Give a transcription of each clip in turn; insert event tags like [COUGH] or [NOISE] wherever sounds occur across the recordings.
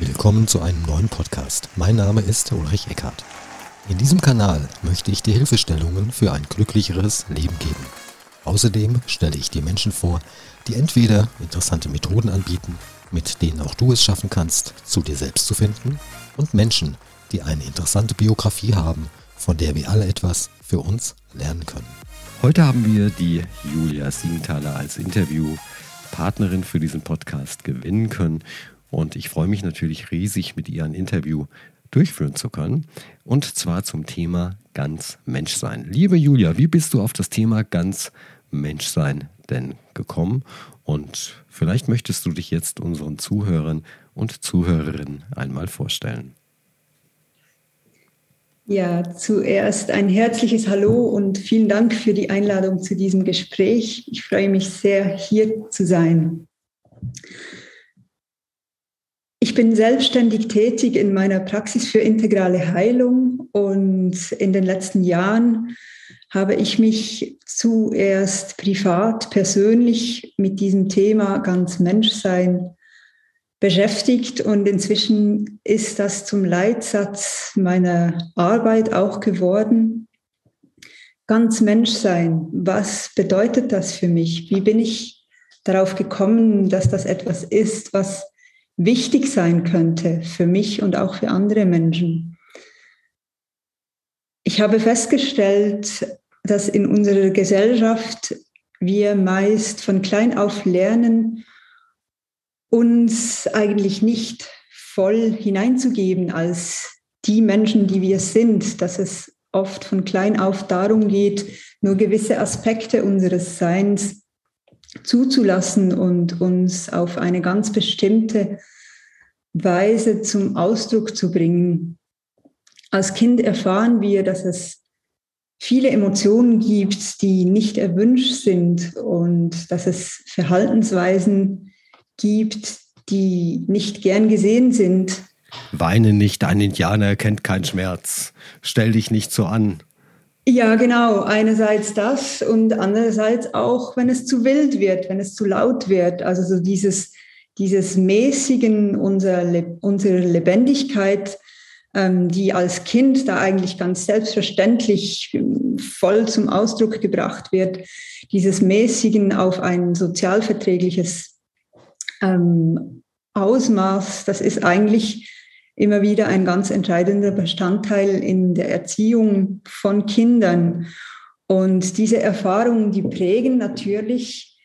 Willkommen zu einem neuen Podcast. Mein Name ist Ulrich Eckhardt. In diesem Kanal möchte ich dir Hilfestellungen für ein glücklicheres Leben geben. Außerdem stelle ich dir Menschen vor, die entweder interessante Methoden anbieten, mit denen auch du es schaffen kannst, zu dir selbst zu finden, und Menschen, die eine interessante Biografie haben, von der wir alle etwas für uns lernen können. Heute haben wir die Julia Siegenthaler als Interviewpartnerin für diesen Podcast gewinnen können und ich freue mich natürlich riesig, mit ihr ein Interview durchführen zu können. Und zwar zum Thema ganz Menschsein. Liebe Julia, wie bist du auf das Thema ganz Menschsein denn gekommen? Und vielleicht möchtest du dich jetzt unseren Zuhörern und Zuhörerinnen einmal vorstellen. Ja, zuerst ein herzliches Hallo und vielen Dank für die Einladung zu diesem Gespräch. Ich freue mich sehr, hier zu sein. Ich bin selbstständig tätig in meiner Praxis für integrale Heilung und in den letzten Jahren habe ich mich zuerst privat, persönlich mit diesem Thema ganz Menschsein beschäftigt und inzwischen ist das zum Leitsatz meiner Arbeit auch geworden. Ganz Menschsein, was bedeutet das für mich? Wie bin ich darauf gekommen, dass das etwas ist, was wichtig sein könnte für mich und auch für andere Menschen. Ich habe festgestellt, dass in unserer Gesellschaft wir meist von klein auf lernen, uns eigentlich nicht voll hineinzugeben als die Menschen, die wir sind, dass es oft von klein auf darum geht, nur gewisse Aspekte unseres Seins zuzulassen und uns auf eine ganz bestimmte Weise zum Ausdruck zu bringen. Als Kind erfahren wir, dass es viele Emotionen gibt, die nicht erwünscht sind und dass es Verhaltensweisen gibt, die nicht gern gesehen sind. Weine nicht, ein Indianer kennt keinen Schmerz. Stell dich nicht so an. Ja, genau. Einerseits das und andererseits auch, wenn es zu wild wird, wenn es zu laut wird. Also so dieses, dieses Mäßigen unserer, unserer Lebendigkeit, ähm, die als Kind da eigentlich ganz selbstverständlich ähm, voll zum Ausdruck gebracht wird, dieses Mäßigen auf ein sozialverträgliches ähm, Ausmaß, das ist eigentlich immer wieder ein ganz entscheidender Bestandteil in der Erziehung von Kindern. Und diese Erfahrungen, die prägen natürlich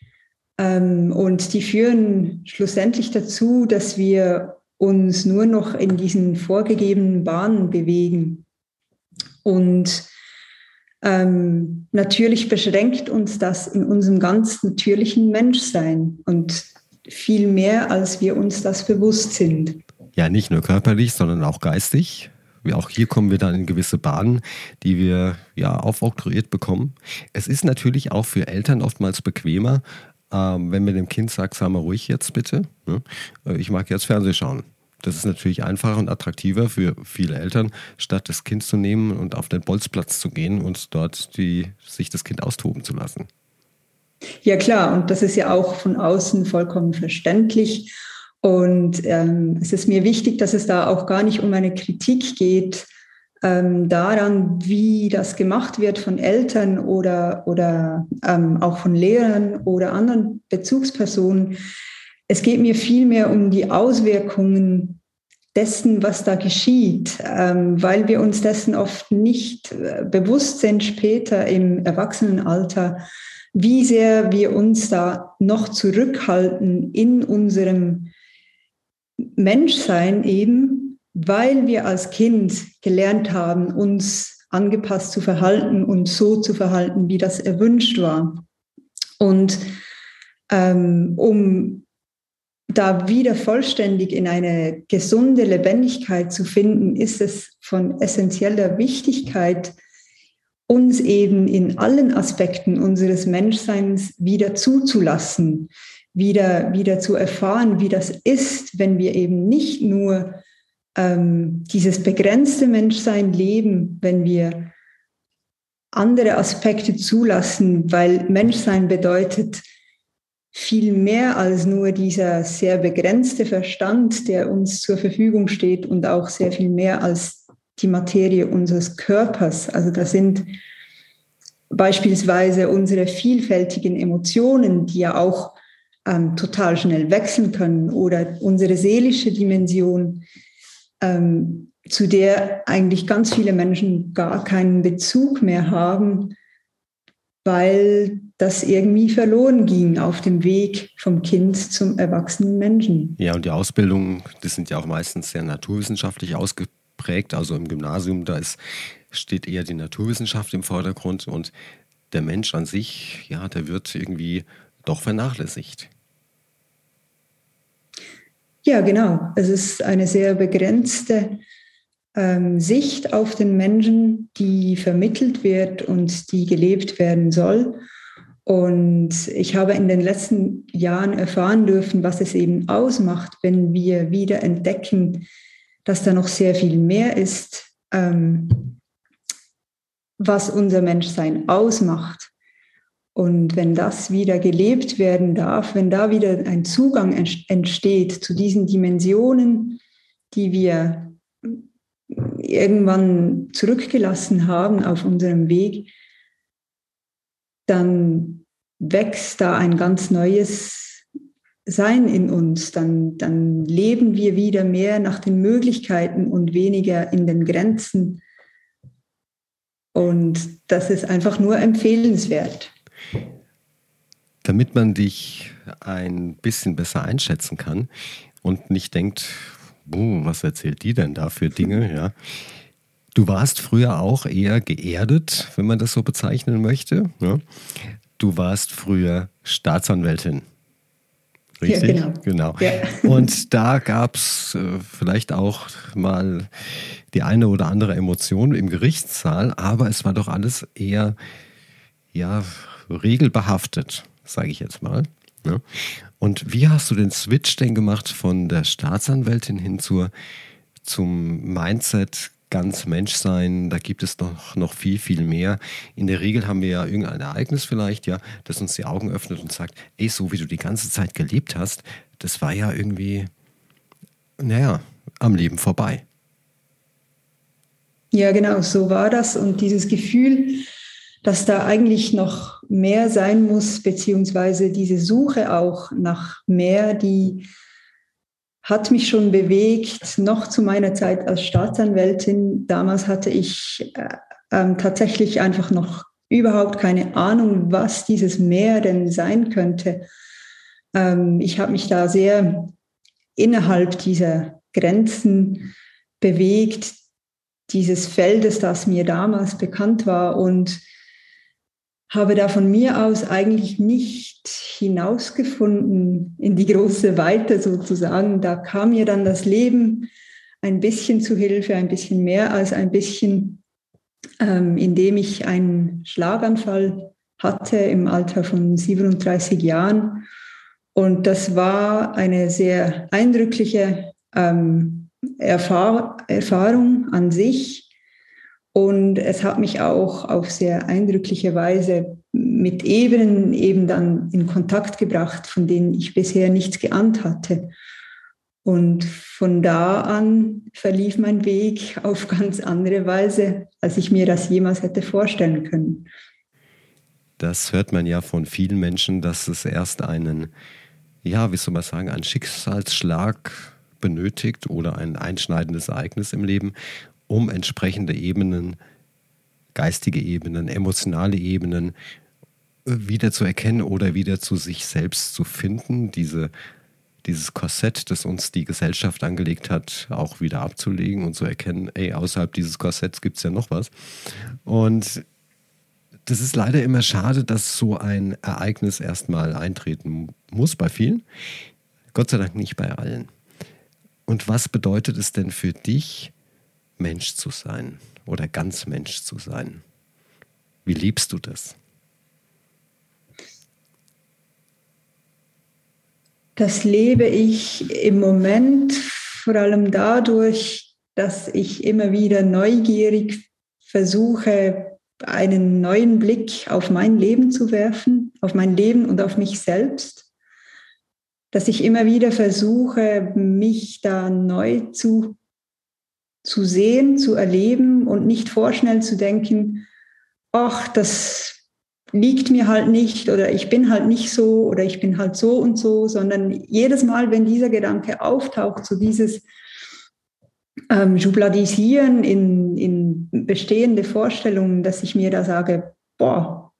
ähm, und die führen schlussendlich dazu, dass wir uns nur noch in diesen vorgegebenen Bahnen bewegen. Und ähm, natürlich beschränkt uns das in unserem ganz natürlichen Menschsein und viel mehr, als wir uns das bewusst sind. Ja, nicht nur körperlich, sondern auch geistig. Auch hier kommen wir dann in gewisse Bahnen, die wir ja aufoktroyiert bekommen. Es ist natürlich auch für Eltern oftmals bequemer, ähm, wenn mir dem Kind sagt, sei mal ruhig jetzt bitte. Ne? Äh, ich mag jetzt Fernseh schauen. Das ist natürlich einfacher und attraktiver für viele Eltern, statt das Kind zu nehmen und auf den Bolzplatz zu gehen und dort die, sich das Kind austoben zu lassen. Ja klar, und das ist ja auch von außen vollkommen verständlich. Und ähm, es ist mir wichtig, dass es da auch gar nicht um eine Kritik geht ähm, daran, wie das gemacht wird von Eltern oder, oder ähm, auch von Lehrern oder anderen Bezugspersonen. Es geht mir vielmehr um die Auswirkungen dessen, was da geschieht, ähm, weil wir uns dessen oft nicht äh, bewusst sind später im Erwachsenenalter, wie sehr wir uns da noch zurückhalten in unserem Menschsein eben, weil wir als Kind gelernt haben, uns angepasst zu verhalten und so zu verhalten, wie das erwünscht war. Und ähm, um da wieder vollständig in eine gesunde Lebendigkeit zu finden, ist es von essentieller Wichtigkeit, uns eben in allen Aspekten unseres Menschseins wieder zuzulassen, wieder, wieder zu erfahren, wie das ist, wenn wir eben nicht nur ähm, dieses begrenzte Menschsein leben, wenn wir andere Aspekte zulassen, weil Menschsein bedeutet, viel mehr als nur dieser sehr begrenzte Verstand, der uns zur Verfügung steht und auch sehr viel mehr als die Materie unseres Körpers. Also das sind beispielsweise unsere vielfältigen Emotionen, die ja auch ähm, total schnell wechseln können, oder unsere seelische Dimension, ähm, zu der eigentlich ganz viele Menschen gar keinen Bezug mehr haben, weil das irgendwie verloren ging auf dem Weg vom Kind zum erwachsenen Menschen. Ja, und die Ausbildung, das sind ja auch meistens sehr naturwissenschaftlich ausgeprägt. Also im Gymnasium, da ist, steht eher die Naturwissenschaft im Vordergrund und der Mensch an sich, ja, der wird irgendwie doch vernachlässigt. Ja, genau. Es ist eine sehr begrenzte ähm, Sicht auf den Menschen, die vermittelt wird und die gelebt werden soll. Und ich habe in den letzten Jahren erfahren dürfen, was es eben ausmacht, wenn wir wieder entdecken, dass da noch sehr viel mehr ist, ähm, was unser Menschsein ausmacht. Und wenn das wieder gelebt werden darf, wenn da wieder ein Zugang entsteht zu diesen Dimensionen, die wir irgendwann zurückgelassen haben auf unserem Weg, dann wächst da ein ganz neues Sein in uns. Dann, dann leben wir wieder mehr nach den Möglichkeiten und weniger in den Grenzen. Und das ist einfach nur empfehlenswert. Damit man dich ein bisschen besser einschätzen kann und nicht denkt, was erzählt die denn da für Dinge, ja. Du warst früher auch eher geerdet, wenn man das so bezeichnen möchte. Ja? Du warst früher Staatsanwältin. Richtig? Ja, genau. genau. Ja. Und da gab es äh, vielleicht auch mal die eine oder andere Emotion im Gerichtssaal, aber es war doch alles eher ja, regelbehaftet, sage ich jetzt mal. Ne? Und wie hast du den Switch denn gemacht von der Staatsanwältin hin zur, zum Mindset ganz Mensch sein, da gibt es noch, noch viel, viel mehr. In der Regel haben wir ja irgendein Ereignis vielleicht, ja, das uns die Augen öffnet und sagt, ey, so wie du die ganze Zeit gelebt hast, das war ja irgendwie, naja, am Leben vorbei. Ja, genau, so war das. Und dieses Gefühl, dass da eigentlich noch mehr sein muss, beziehungsweise diese Suche auch nach mehr, die hat mich schon bewegt, noch zu meiner Zeit als Staatsanwältin. Damals hatte ich äh, äh, tatsächlich einfach noch überhaupt keine Ahnung, was dieses Meer denn sein könnte. Ähm, ich habe mich da sehr innerhalb dieser Grenzen bewegt, dieses Feldes, das mir damals bekannt war und habe da von mir aus eigentlich nicht hinausgefunden in die große Weite sozusagen. Da kam mir dann das Leben ein bisschen zu Hilfe, ein bisschen mehr als ein bisschen, ähm, indem ich einen Schlaganfall hatte im Alter von 37 Jahren. Und das war eine sehr eindrückliche ähm, Erfahr Erfahrung an sich, und es hat mich auch auf sehr eindrückliche Weise mit Ebenen eben dann in Kontakt gebracht, von denen ich bisher nichts geahnt hatte. Und von da an verlief mein Weg [LAUGHS] auf ganz andere Weise, als ich mir das jemals hätte vorstellen können. Das hört man ja von vielen Menschen, dass es erst einen, ja, wie soll man sagen, einen Schicksalsschlag benötigt oder ein einschneidendes Ereignis im Leben, um entsprechende Ebenen, geistige Ebenen, emotionale Ebenen wieder zu erkennen oder wieder zu sich selbst zu finden, diese, dieses Korsett, das uns die Gesellschaft angelegt hat, auch wieder abzulegen und zu erkennen, ey, außerhalb dieses Korsetts gibt es ja noch was. Und das ist leider immer schade, dass so ein Ereignis erstmal eintreten muss bei vielen. Gott sei Dank nicht bei allen. Und was bedeutet es denn für dich, Mensch zu sein oder ganz Mensch zu sein? Wie liebst du das? Das lebe ich im Moment vor allem dadurch, dass ich immer wieder neugierig versuche, einen neuen Blick auf mein Leben zu werfen, auf mein Leben und auf mich selbst. dass ich immer wieder versuche, mich da neu zu, zu sehen, zu erleben und nicht vorschnell zu denken, ach, das liegt mir halt nicht oder ich bin halt nicht so oder ich bin halt so und so, sondern jedes Mal, wenn dieser Gedanke auftaucht, so dieses ähm, Schubladisieren in, in bestehende Vorstellungen, dass ich mir da sage, boah,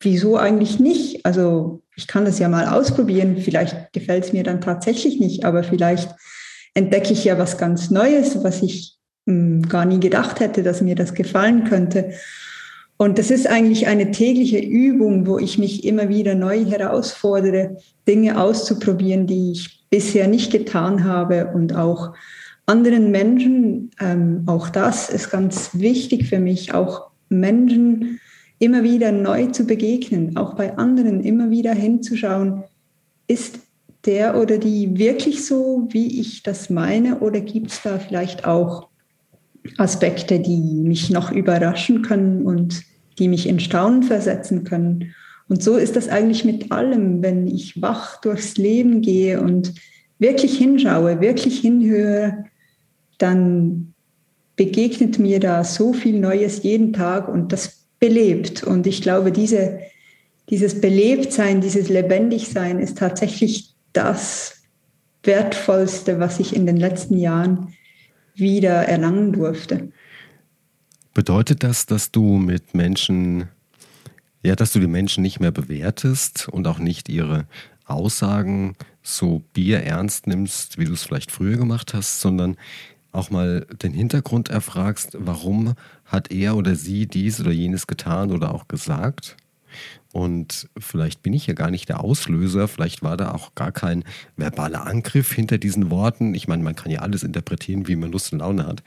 wieso eigentlich nicht? Also ich kann das ja mal ausprobieren, vielleicht gefällt es mir dann tatsächlich nicht, aber vielleicht entdecke ich ja was ganz Neues, was ich mh, hm, gar nie gedacht hätte, dass mir das gefallen könnte. Und das ist eigentlich eine tägliche Übung, wo ich mich immer wieder neu herausfordere, Dinge auszuprobieren, die ich bisher nicht getan habe und auch anderen Menschen, ähm, auch das ist ganz wichtig für mich, auch Menschen immer wieder neu zu begegnen, auch bei anderen immer wieder hinzuschauen, ist der oder die wirklich so, wie ich das meine, oder gibt es da vielleicht auch Aspekte, die mich noch überraschen können und die mich in Staunen versetzen können. Und so ist das eigentlich mit allem, wenn ich wach durchs Leben gehe und wirklich hinschaue, wirklich hinhöre, dann begegnet mir da so viel Neues jeden Tag und das belebt. Und ich glaube, diese, dieses Belebtsein, dieses Lebendigsein ist tatsächlich das Wertvollste, was ich in den letzten Jahren wieder erlangen durfte. Bedeutet das, dass du mit Menschen, ja, dass du die Menschen nicht mehr bewertest und auch nicht ihre Aussagen so bierernst nimmst, wie du es vielleicht früher gemacht hast, sondern auch mal den Hintergrund erfragst, warum hat er oder sie dies oder jenes getan oder auch gesagt? Und vielleicht bin ich ja gar nicht der Auslöser, vielleicht war da auch gar kein verbaler Angriff hinter diesen Worten. Ich meine, man kann ja alles interpretieren, wie man Lust und Laune hat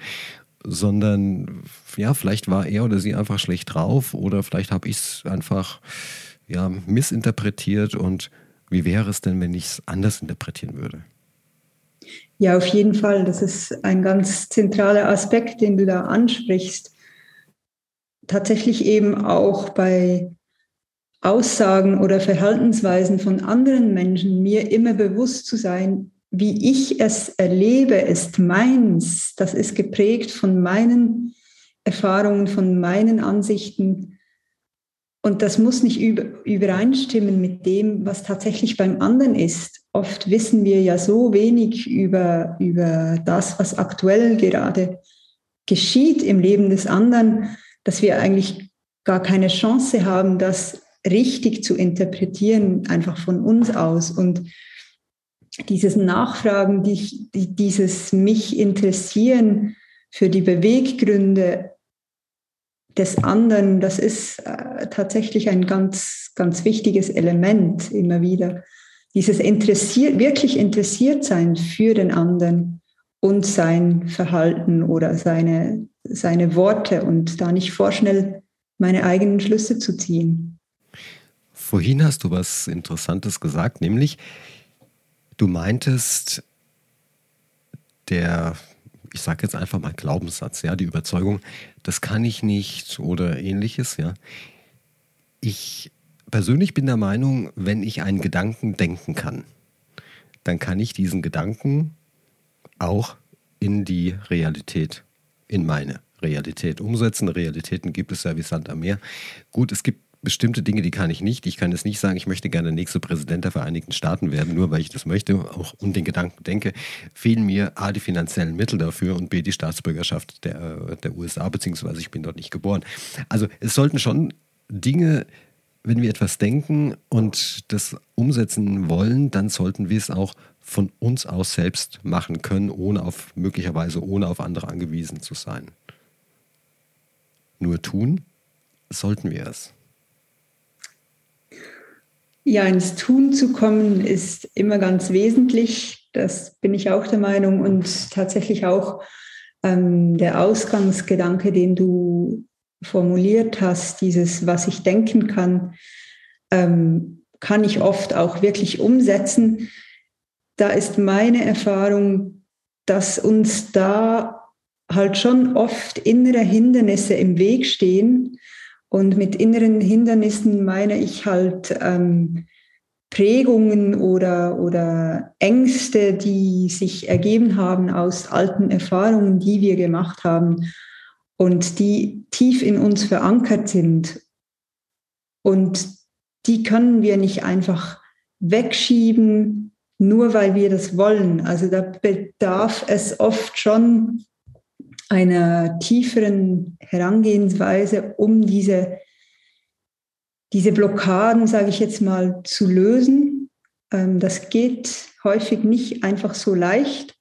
sondern ja, vielleicht war er oder sie einfach schlecht drauf oder vielleicht habe ich es einfach ja, missinterpretiert und wie wäre es denn, wenn ich es anders interpretieren würde? Ja, auf jeden Fall. Das ist ein ganz zentraler Aspekt, den du da ansprichst. Tatsächlich eben auch bei Aussagen oder Verhaltensweisen von anderen Menschen mir immer bewusst zu sein, wie ich es erlebe, ist meins. Das ist geprägt von meinen Erfahrungen, von meinen Ansichten. Und das muss nicht übereinstimmen mit dem, was tatsächlich beim anderen ist. Oft wissen wir ja so wenig über, über das, was aktuell gerade geschieht im Leben des anderen, dass wir eigentlich gar keine Chance haben, das richtig zu interpretieren, einfach von uns aus. Und dieses Nachfragen, die, dieses mich interessieren für die Beweggründe des anderen, das ist äh, tatsächlich ein ganz, ganz wichtiges Element immer wieder. Dieses interessiert, wirklich interessiert sein für den anderen und sein Verhalten oder seine, seine Worte und da nicht vorschnell meine eigenen Schlüsse zu ziehen. Vorhin hast du was Interessantes gesagt, nämlich Du meintest, der, ich sage jetzt einfach mal Glaubenssatz, ja, die Überzeugung, das kann ich nicht oder ähnliches, ja. Ich persönlich bin der Meinung, wenn ich einen Gedanken denken kann, dann kann ich diesen Gedanken auch in die Realität, in meine Realität umsetzen. Realitäten gibt es ja wie Sand am Meer. Gut, es gibt bestimmte Dinge, die kann ich nicht. Ich kann jetzt nicht sagen, ich möchte gerne der nächste Präsident der Vereinigten Staaten werden, nur weil ich das möchte, auch und den Gedanken denke, fehlen mir A, die finanziellen Mittel dafür und B, die Staatsbürgerschaft der, äh, der USA, beziehungsweise ich bin dort nicht geboren. Also es sollten schon Dinge, wenn wir etwas denken und das umsetzen wollen, dann sollten wir es auch von uns aus selbst machen können, ohne auf möglicherweise ohne auf andere angewiesen zu sein. Nur tun sollten wir es. Ja, ins Tun zu kommen ist immer ganz wesentlich. Das bin ich auch der Meinung. Und tatsächlich auch ähm, der Ausgangsgedanke, den du formuliert hast, dieses, was ich denken kann, ähm, kann ich oft auch wirklich umsetzen. Da ist meine Erfahrung, dass uns da halt schon oft innere Hindernisse im Weg stehen und mit inneren Hindernissen meine ich halt ähm, Prägungen oder, oder Ängste, die sich ergeben haben aus alten Erfahrungen, die wir gemacht haben und die tief in uns verankert sind. Und die können wir nicht einfach wegschieben, nur weil wir das wollen. Also da bedarf es oft schon einer tieferen Herangehensweise, um diese, diese Blockaden, sage ich jetzt mal, zu lösen. Ähm, das geht häufig nicht einfach so leicht.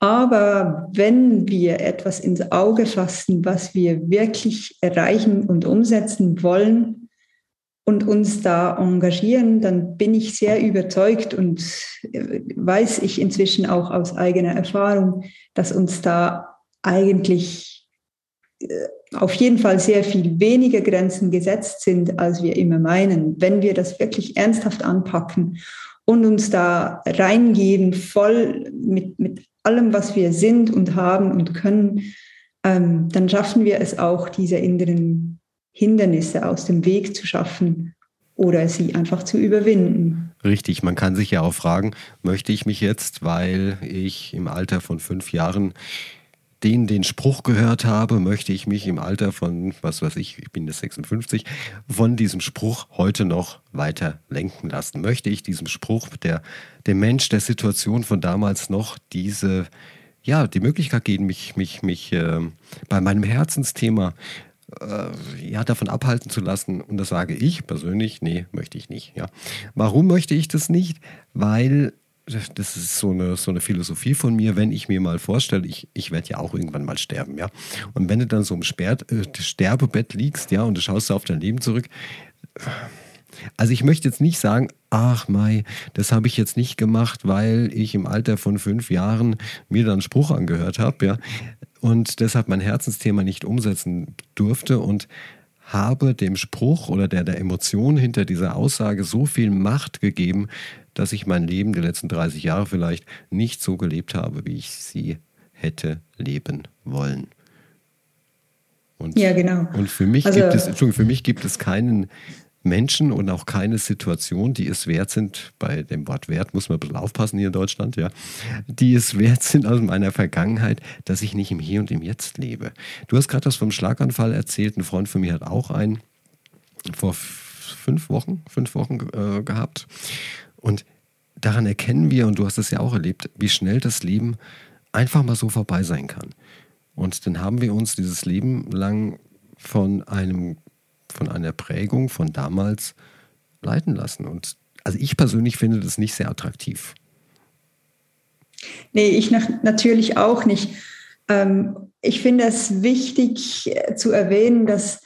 Aber wenn wir etwas ins Auge fassen, was wir wirklich erreichen und umsetzen wollen, und uns da engagieren, dann bin ich sehr überzeugt und äh, weiß ich inzwischen auch aus eigener Erfahrung, dass uns da eigentlich äh, auf jeden Fall sehr viel weniger Grenzen gesetzt sind, als wir immer meinen. Wenn wir das wirklich ernsthaft anpacken und uns da reingeben, voll mit, mit allem, was wir sind und haben und können, ähm, dann schaffen wir es auch, diese inneren Hindernisse aus dem Weg zu schaffen oder sie einfach zu überwinden. Richtig, man kann sich ja auch fragen, möchte ich mich jetzt, weil ich im Alter von fünf Jahren den den Spruch gehört habe, möchte ich mich im Alter von, was weiß ich, ich bin jetzt 56, von diesem Spruch heute noch weiter lenken lassen? Möchte ich diesem Spruch, der dem Mensch der Situation von damals noch diese, ja, die Möglichkeit geben, mich, mich, mich äh, bei meinem Herzensthema äh, ja, davon abhalten zu lassen. Und das sage ich persönlich, nee, möchte ich nicht. Ja. Warum möchte ich das nicht? Weil das ist so eine, so eine Philosophie von mir, wenn ich mir mal vorstelle, ich, ich werde ja auch irgendwann mal sterben, ja. Und wenn du dann so im Sper äh, Sterbebett liegst, ja, und du schaust auf dein Leben zurück, also ich möchte jetzt nicht sagen, ach Mai, das habe ich jetzt nicht gemacht, weil ich im Alter von fünf Jahren mir dann Spruch angehört habe, ja und deshalb mein Herzensthema nicht umsetzen durfte und habe dem Spruch oder der, der Emotion hinter dieser Aussage so viel Macht gegeben, dass ich mein Leben, die letzten 30 Jahre vielleicht, nicht so gelebt habe, wie ich sie hätte leben wollen. Und, ja, genau. Und für mich also, gibt es, Entschuldigung, für mich gibt es keinen Menschen und auch keine Situation, die es wert sind, bei dem Wort wert muss man ein bisschen aufpassen hier in Deutschland, ja, die es wert sind aus meiner Vergangenheit, dass ich nicht im Hier und im Jetzt lebe. Du hast gerade das vom Schlaganfall erzählt, ein Freund von mir hat auch einen vor fünf Wochen, fünf Wochen äh, gehabt. Und daran erkennen wir, und du hast es ja auch erlebt, wie schnell das Leben einfach mal so vorbei sein kann. Und dann haben wir uns dieses Leben lang von einem von einer Prägung von damals leiten lassen. Und also ich persönlich finde das nicht sehr attraktiv. Nee, ich natürlich auch nicht. Ähm, ich finde es wichtig äh, zu erwähnen, dass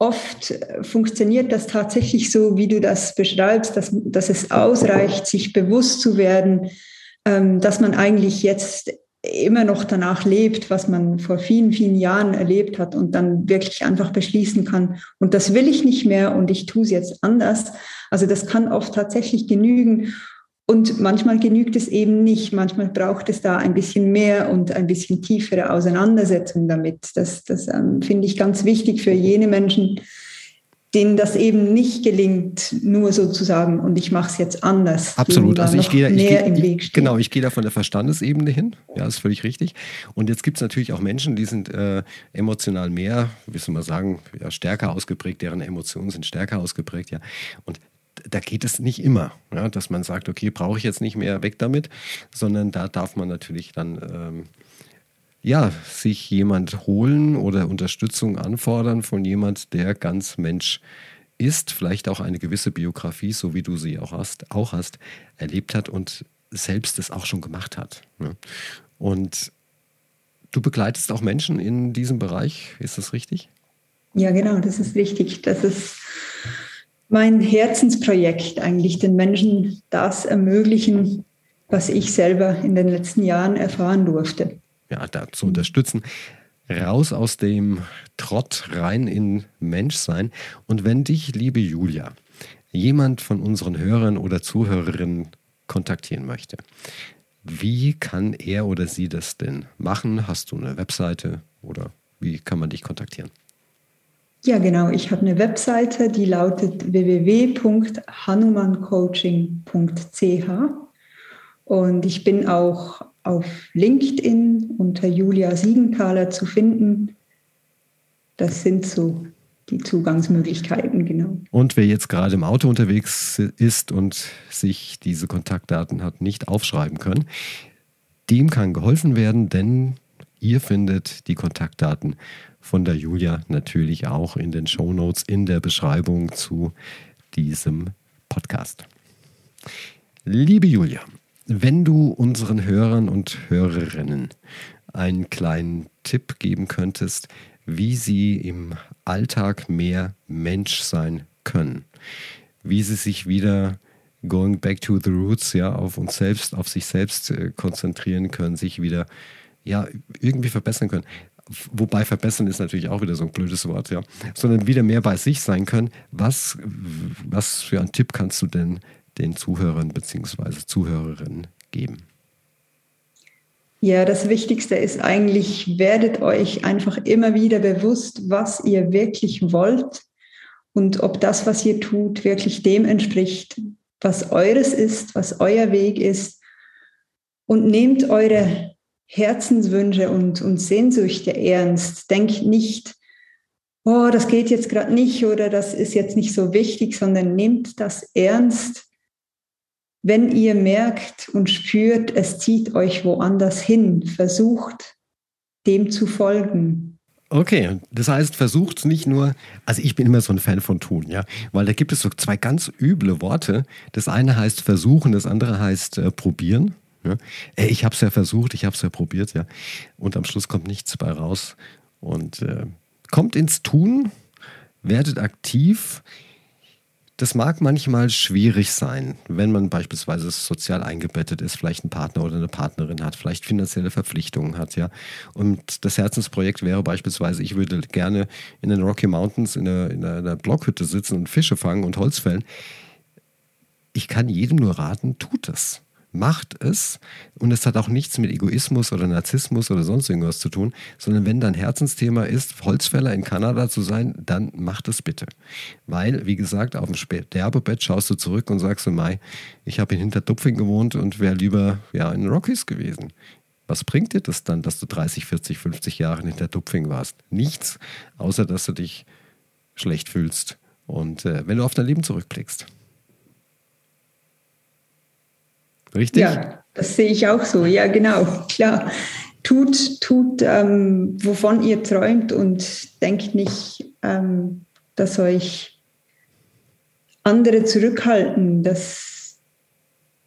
oft funktioniert das tatsächlich so, wie du das beschreibst, dass, dass es ausreicht, sich bewusst zu werden, ähm, dass man eigentlich jetzt immer noch danach lebt, was man vor vielen, vielen Jahren erlebt hat und dann wirklich einfach beschließen kann, und das will ich nicht mehr und ich tue es jetzt anders. Also das kann oft tatsächlich genügen. Und manchmal genügt es eben nicht. Manchmal braucht es da ein bisschen mehr und ein bisschen tiefere Auseinandersetzung damit. Das, das ähm, finde ich ganz wichtig für jene Menschen, denen das eben nicht gelingt, nur sozusagen, und ich mache es jetzt anders. Absolut. Also ich gehe, ich gehe im Weg stehen. genau, ich gehe da von der Verstandesebene hin. Ja, ist völlig richtig. Und jetzt gibt es natürlich auch Menschen, die sind äh, emotional mehr, wie soll man sagen, ja, stärker ausgeprägt, deren Emotionen sind stärker ausgeprägt, ja. Und da geht es nicht immer, ja, dass man sagt, okay, brauche ich jetzt nicht mehr weg damit, sondern da darf man natürlich dann ähm, ja, sich jemand holen oder Unterstützung anfordern von jemand, der ganz Mensch ist, vielleicht auch eine gewisse Biografie, so wie du sie auch hast, auch hast erlebt hat und selbst es auch schon gemacht hat. Ne? Und du begleitest auch Menschen in diesem Bereich, ist das richtig? Ja, genau, das ist richtig. Das ist mein Herzensprojekt eigentlich, den Menschen das ermöglichen, was ich selber in den letzten Jahren erfahren durfte ja, da zu unterstützen. Raus aus dem Trott rein in Menschsein. Und wenn dich, liebe Julia, jemand von unseren Hörern oder Zuhörerinnen kontaktieren möchte, wie kann er oder sie das denn machen? Hast du eine Webseite oder wie kann man dich kontaktieren? Ja, genau. Ich habe eine Webseite, die lautet www.hanumancoaching.ch und ich bin auch auf LinkedIn unter Julia Siegenthaler zu finden. Das sind so die Zugangsmöglichkeiten, genau. Und wer jetzt gerade im Auto unterwegs ist und sich diese Kontaktdaten hat nicht aufschreiben können, dem kann geholfen werden, denn ihr findet die Kontaktdaten von der Julia natürlich auch in den Show Notes in der Beschreibung zu diesem Podcast. Liebe Julia, wenn du unseren Hörern und Hörerinnen einen kleinen Tipp geben könntest, wie sie im Alltag mehr Mensch sein können, wie sie sich wieder going back to the roots, ja, auf uns selbst, auf sich selbst äh, konzentrieren können, sich wieder ja irgendwie verbessern können. Wobei verbessern ist natürlich auch wieder so ein blödes Wort, ja, sondern wieder mehr bei sich sein können. Was, was für einen Tipp kannst du denn den Zuhörern bzw. Zuhörerinnen geben? Ja, das Wichtigste ist eigentlich, werdet euch einfach immer wieder bewusst, was ihr wirklich wollt und ob das, was ihr tut, wirklich dem entspricht, was eures ist, was euer Weg ist. Und nehmt eure Herzenswünsche und, und Sehnsüchte ernst. Denkt nicht, oh, das geht jetzt gerade nicht oder das ist jetzt nicht so wichtig, sondern nehmt das ernst wenn ihr merkt und spürt, es zieht euch woanders hin, versucht dem zu folgen. Okay, das heißt, versucht nicht nur, also ich bin immer so ein Fan von tun, ja, weil da gibt es so zwei ganz üble Worte. Das eine heißt versuchen, das andere heißt äh, probieren. Ja. Ey, ich habe es ja versucht, ich habe es ja probiert, ja, und am Schluss kommt nichts bei raus. Und äh, kommt ins Tun, werdet aktiv, das mag manchmal schwierig sein, wenn man beispielsweise sozial eingebettet ist, vielleicht einen Partner oder eine Partnerin hat, vielleicht finanzielle Verpflichtungen hat, ja. Und das Herzensprojekt wäre beispielsweise, ich würde gerne in den Rocky Mountains in einer, in einer Blockhütte sitzen und Fische fangen und Holz fällen. Ich kann jedem nur raten, tut es macht es. Und es hat auch nichts mit Egoismus oder Narzissmus oder sonst irgendwas zu tun, sondern wenn dein Herzensthema ist, Holzfäller in Kanada zu sein, dann mach das bitte. Weil, wie gesagt, auf dem Sterbebett schaust du zurück und sagst du, Mai, ich habe in Hinterdupfing gewohnt und wäre lieber ja, in Rockies gewesen. Was bringt dir das dann, dass du 30, 40, 50 Jahre in Hinterdupfing warst? Nichts, außer dass du dich schlecht fühlst. Und äh, wenn du auf dein Leben zurückblickst. Richtig? Ja, das sehe ich auch so. Ja, genau, klar. Tut, tut, ähm, wovon ihr träumt und denkt nicht, ähm, dass euch andere zurückhalten. Das,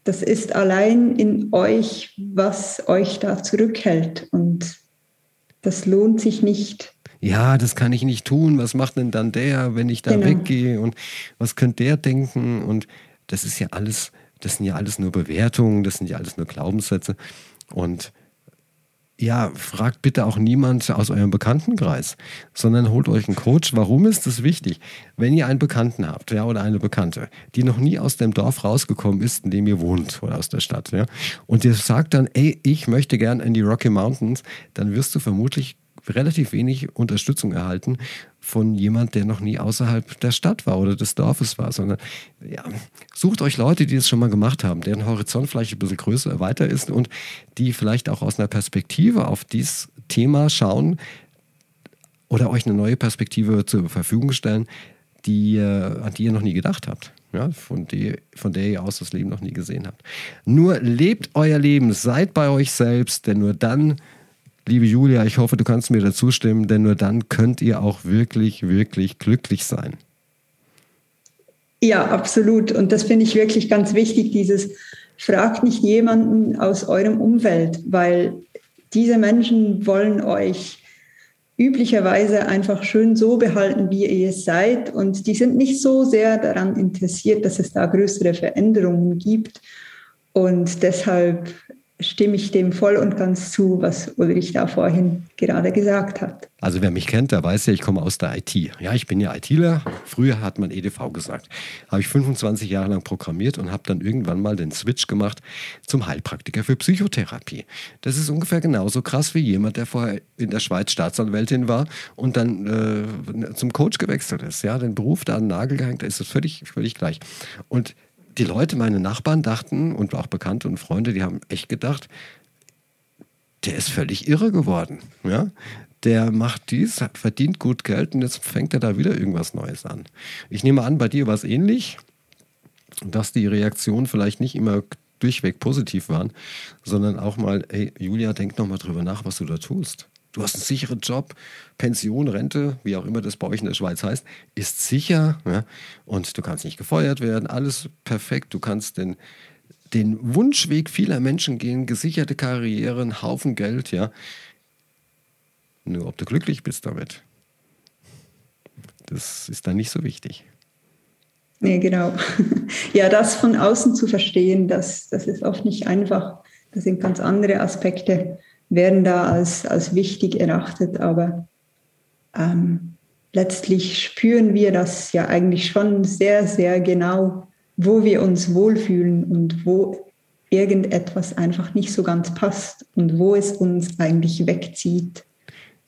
das ist allein in euch, was euch da zurückhält. Und das lohnt sich nicht. Ja, das kann ich nicht tun. Was macht denn dann der, wenn ich da genau. weggehe? Und was könnte der denken? Und das ist ja alles das sind ja alles nur Bewertungen, das sind ja alles nur Glaubenssätze. Und ja, fragt bitte auch niemand aus eurem Bekanntenkreis, sondern holt euch einen Coach. Warum ist das wichtig? Wenn ihr einen Bekannten habt, ja, oder eine Bekannte, die noch nie aus dem Dorf rausgekommen ist, in dem ihr wohnt, oder aus der Stadt, ja, und ihr sagt dann, ey, ich möchte gern in die Rocky Mountains, dann wirst du vermutlich relativ wenig Unterstützung erhalten von jemand, der noch nie außerhalb der Stadt war oder des Dorfes war, sondern ja, sucht euch Leute, die das schon mal gemacht haben, deren Horizont vielleicht ein bisschen größer, weiter ist und die vielleicht auch aus einer Perspektive auf dieses Thema schauen oder euch eine neue Perspektive zur Verfügung stellen, die, an die ihr noch nie gedacht habt. Ja, von, die, von der ihr aus das Leben noch nie gesehen habt. Nur lebt euer Leben, seid bei euch selbst, denn nur dann liebe Julia, ich hoffe, du kannst mir dazu stimmen, denn nur dann könnt ihr auch wirklich, wirklich glücklich sein. Ja, absolut. Und das finde ich wirklich ganz wichtig, dieses fragt nicht jemanden aus eurem Umfeld, weil diese Menschen wollen euch üblicherweise einfach schön so behalten, wie ihr es seid. Und die sind nicht so sehr daran interessiert, dass es da größere Veränderungen gibt. Und deshalb stimme ich dem voll und ganz zu, was Ulrich da vorhin gerade gesagt hat. Also wer mich kennt, der weiß ja, ich komme aus der IT. Ja, ich bin ja ITler. Früher hat man EDV gesagt. Habe ich 25 Jahre lang programmiert und habe dann irgendwann mal den Switch gemacht zum Heilpraktiker für Psychotherapie. Das ist ungefähr genauso krass wie jemand, der vorher in der Schweiz Staatsanwältin war und dann äh, zum Coach gewechselt ist. Ja, den Beruf da an den Nagel gehängt, da ist das völlig, völlig gleich. Und die Leute, meine Nachbarn dachten und auch Bekannte und Freunde, die haben echt gedacht, der ist völlig irre geworden. Ja? Der macht dies, verdient gut Geld und jetzt fängt er da wieder irgendwas Neues an. Ich nehme an, bei dir war es ähnlich, dass die Reaktionen vielleicht nicht immer durchweg positiv waren, sondern auch mal, hey, Julia, denk noch mal drüber nach, was du da tust. Du hast einen sicheren Job, Pension, Rente, wie auch immer das bei euch in der Schweiz heißt, ist sicher ja? und du kannst nicht gefeuert werden, alles perfekt. Du kannst den, den Wunschweg vieler Menschen gehen, gesicherte Karrieren, Haufen Geld, ja. Nur ob du glücklich bist damit, das ist dann nicht so wichtig. Nee, genau. [LAUGHS] Ja, das von außen zu verstehen, das, das ist oft nicht einfach. Das sind ganz andere Aspekte werden da als, als wichtig erachtet, aber ähm, letztlich spüren wir das ja eigentlich schon sehr, sehr genau, wo wir uns wohlfühlen und wo irgendetwas einfach nicht so ganz passt und wo es uns eigentlich wegzieht.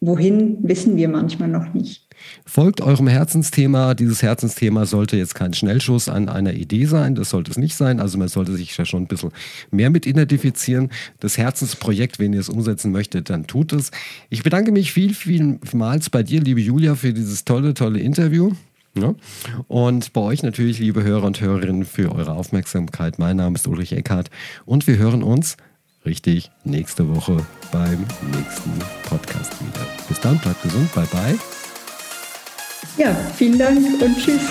Wohin wissen wir manchmal noch nicht. Folgt eurem Herzensthema. Dieses Herzensthema sollte jetzt kein Schnellschuss an einer Idee sein. Das sollte es nicht sein. Also man sollte sich ja schon ein bisschen mehr mit identifizieren. Das Herzensprojekt, wenn ihr es umsetzen möchtet, dann tut es. Ich bedanke mich viel, vielmals bei dir, liebe Julia, für dieses tolle, tolle Interview. Ja. Und bei euch natürlich, liebe Hörer und Hörerinnen, für eure Aufmerksamkeit. Mein Name ist Ulrich Eckhardt und wir hören uns richtig nächste Woche beim nächsten Podcast wieder. Bis dann, bleibt gesund, bye bye. Ja, vielen Dank und tschüss.